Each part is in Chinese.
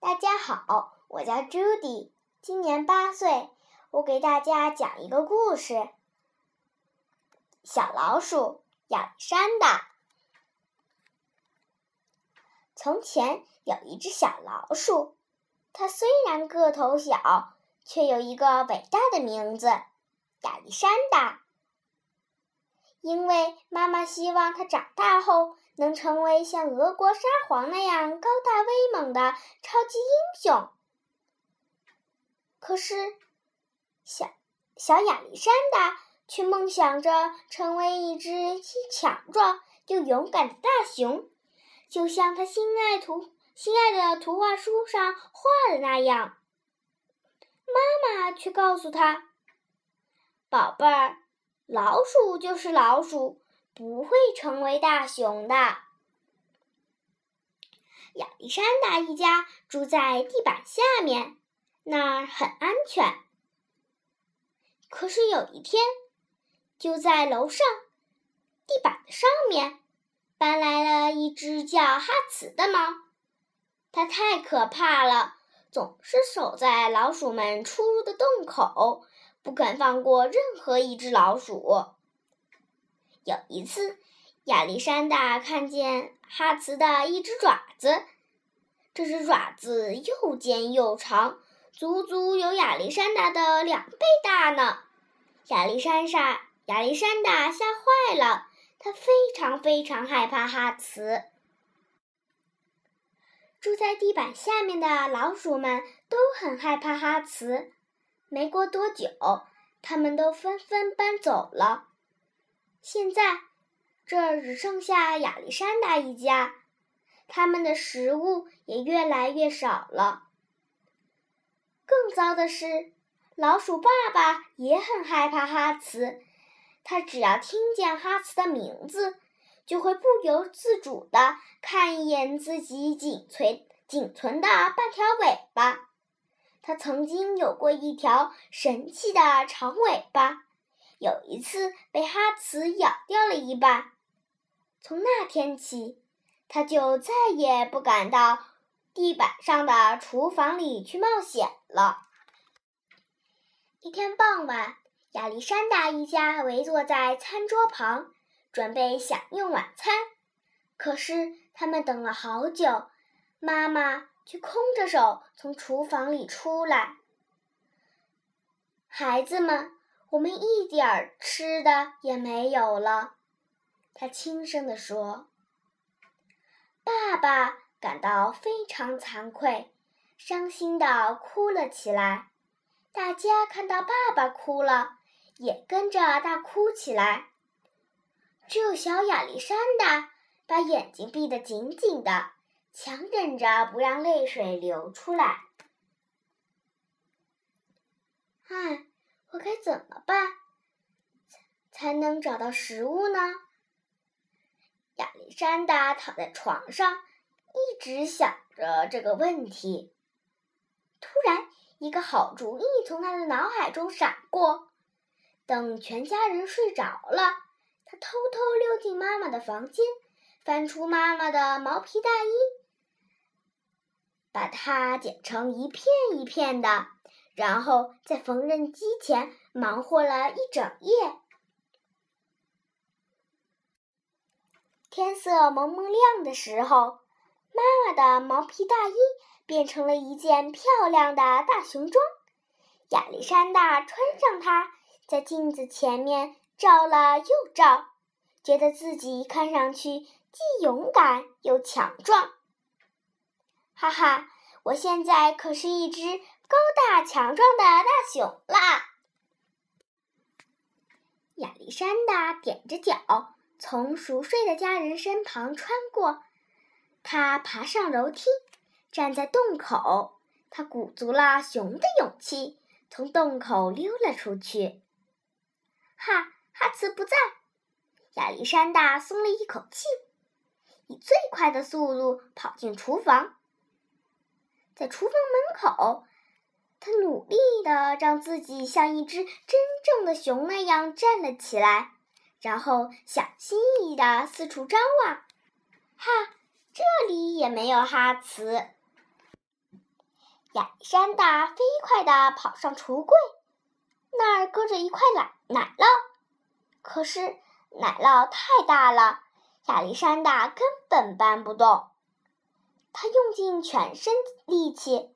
大家好，我叫 Judy，今年八岁。我给大家讲一个故事：小老鼠亚历山大。从前有一只小老鼠，它虽然个头小，却有一个伟大的名字——亚历山大。因为妈妈希望它长大后。能成为像俄国沙皇那样高大威猛的超级英雄，可是小小亚历山大却梦想着成为一只既强壮又勇敢的大熊，就像他心爱图心爱的图画书上画的那样。妈妈却告诉他：“宝贝儿，老鼠就是老鼠。”不会成为大熊的。亚历山大一家住在地板下面，那儿很安全。可是有一天，就在楼上地板的上面，搬来了一只叫哈茨的猫。它太可怕了，总是守在老鼠们出入的洞口，不肯放过任何一只老鼠。有一次，亚历山大看见哈茨的一只爪子，这只爪子又尖又长，足足有亚历山大的两倍大呢。亚历山大亚历山大吓坏了，他非常非常害怕哈茨。住在地板下面的老鼠们都很害怕哈茨。没过多久，他们都纷纷搬走了。现在，这只剩下亚历山大一家，他们的食物也越来越少了。更糟的是，老鼠爸爸也很害怕哈茨，他只要听见哈茨的名字，就会不由自主地看一眼自己仅存仅存的半条尾巴。他曾经有过一条神奇的长尾巴。有一次被哈茨咬掉了一半，从那天起，他就再也不敢到地板上的厨房里去冒险了。一天傍晚，亚历山大一家围坐在餐桌旁，准备享用晚餐。可是他们等了好久，妈妈却空着手从厨房里出来。孩子们。我们一点儿吃的也没有了，他轻声地说。爸爸感到非常惭愧，伤心地哭了起来。大家看到爸爸哭了，也跟着大哭起来。只有小亚历山大把眼睛闭得紧紧的，强忍着不让泪水流出来。唉。我该怎么办，才能找到食物呢？亚历山大躺在床上，一直想着这个问题。突然，一个好主意从他的脑海中闪过。等全家人睡着了，他偷偷溜进妈妈的房间，翻出妈妈的毛皮大衣，把它剪成一片一片的。然后在缝纫机前忙活了一整夜。天色蒙蒙亮的时候，妈妈的毛皮大衣变成了一件漂亮的大熊装。亚历山大穿上它，在镜子前面照了又照，觉得自己看上去既勇敢又强壮。哈哈，我现在可是一只。高大强壮的大熊啦！亚历山大踮着脚从熟睡的家人身旁穿过，他爬上楼梯，站在洞口。他鼓足了熊的勇气，从洞口溜了出去。哈，哈茨不在，亚历山大松了一口气，以最快的速度跑进厨房，在厨房门口。他努力地让自己像一只真正的熊那样站了起来，然后小心翼翼地四处张望。哈，这里也没有哈茨。亚历山大飞快地跑上橱柜，那儿搁着一块奶奶酪，可是奶酪太大了，亚历山大根本搬不动。他用尽全身力气，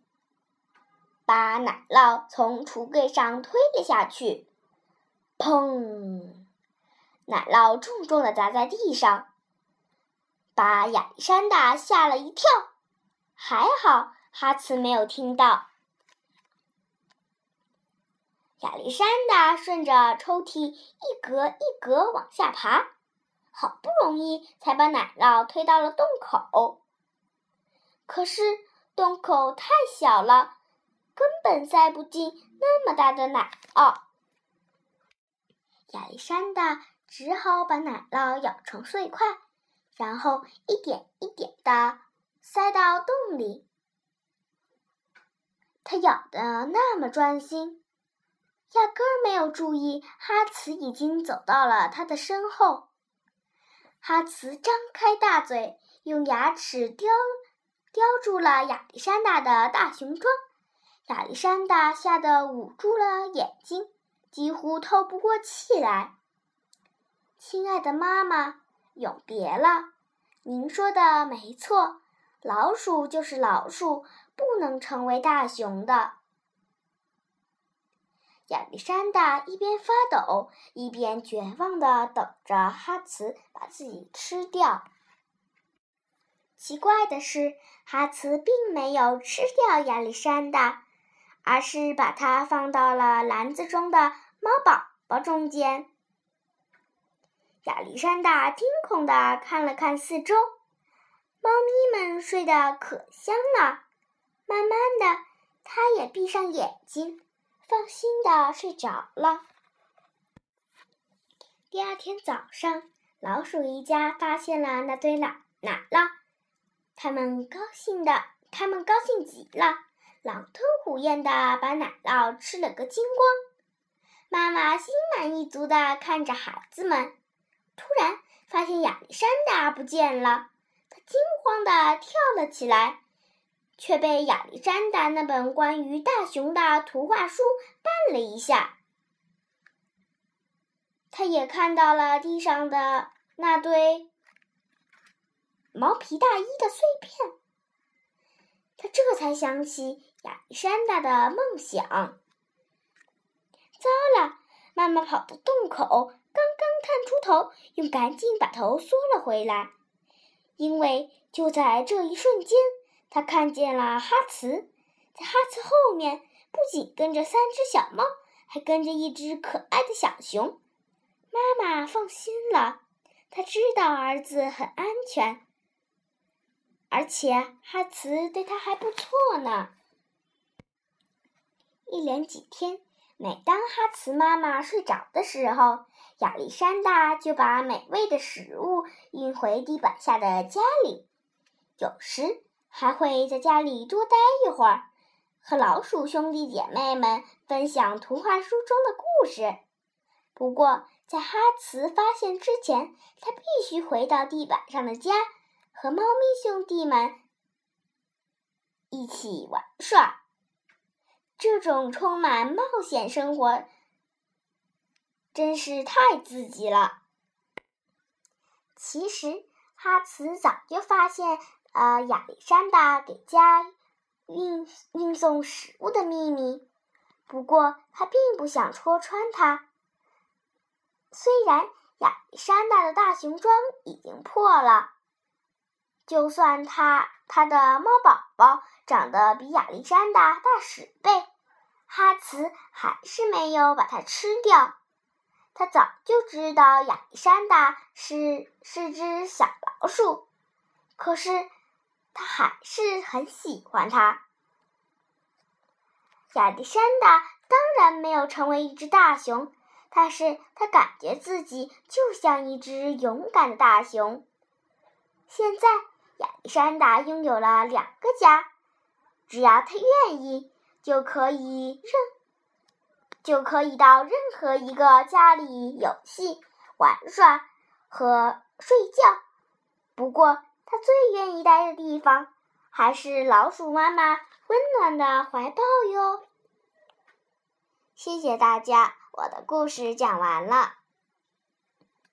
把奶酪从橱柜上推了下去，砰！奶酪重重的砸在地上，把亚历山大吓了一跳。还好哈茨没有听到。亚历山大顺着抽屉一格一格往下爬，好不容易才把奶酪推到了洞口。可是洞口太小了，根本塞不进那么大的奶酪。亚历山大只好把奶酪咬成碎块，然后一点一点的。塞到洞里，他咬的那么专心，压根儿没有注意哈茨已经走到了他的身后。哈茨张开大嘴，用牙齿叼叼住了亚历山大的大熊装，亚历山大吓得捂住了眼睛，几乎透不过气来。亲爱的妈妈，永别了，您说的没错。老鼠就是老鼠，不能成为大熊的。亚历山大一边发抖，一边绝望的等着哈茨把自己吃掉。奇怪的是，哈茨并没有吃掉亚历山大，而是把它放到了篮子中的猫宝宝中间。亚历山大惊恐的看了看四周。猫咪们睡得可香了，慢慢的，它也闭上眼睛，放心的睡着了。第二天早上，老鼠一家发现了那堆奶奶酪，他们高兴的，他们高兴极了，狼吞虎咽的把奶酪吃了个精光。妈妈心满意足的看着孩子们，突然发现亚历山大不见了。惊慌的跳了起来，却被亚历山大那本关于大熊的图画书绊了一下。他也看到了地上的那堆毛皮大衣的碎片，他这才想起亚历山大的梦想。糟了！妈妈跑到洞口，刚刚探出头，又赶紧把头缩了回来。因为就在这一瞬间，他看见了哈茨，在哈茨后面不仅跟着三只小猫，还跟着一只可爱的小熊。妈妈放心了，她知道儿子很安全，而且哈茨对他还不错呢。一连几天。每当哈茨妈妈睡着的时候，亚历山大就把美味的食物运回地板下的家里，有时还会在家里多待一会儿，和老鼠兄弟姐妹们分享图画书中的故事。不过，在哈茨发现之前，他必须回到地板上的家，和猫咪兄弟们一起玩耍。这种充满冒险生活真是太刺激了。其实哈茨早就发现，呃，亚历山大给家运运送食物的秘密，不过他并不想戳穿他。虽然亚历山大的大熊装已经破了，就算他他的猫宝宝长得比亚历山大大十倍。哈茨还是没有把它吃掉。他早就知道亚历山大是是只小老鼠，可是他还是很喜欢它。亚历山大当然没有成为一只大熊，但是他感觉自己就像一只勇敢的大熊。现在，亚历山大拥有了两个家，只要他愿意。就可以任，就可以到任何一个家里游戏、玩耍和睡觉。不过，他最愿意待的地方，还是老鼠妈妈温暖的怀抱哟。谢谢大家，我的故事讲完了。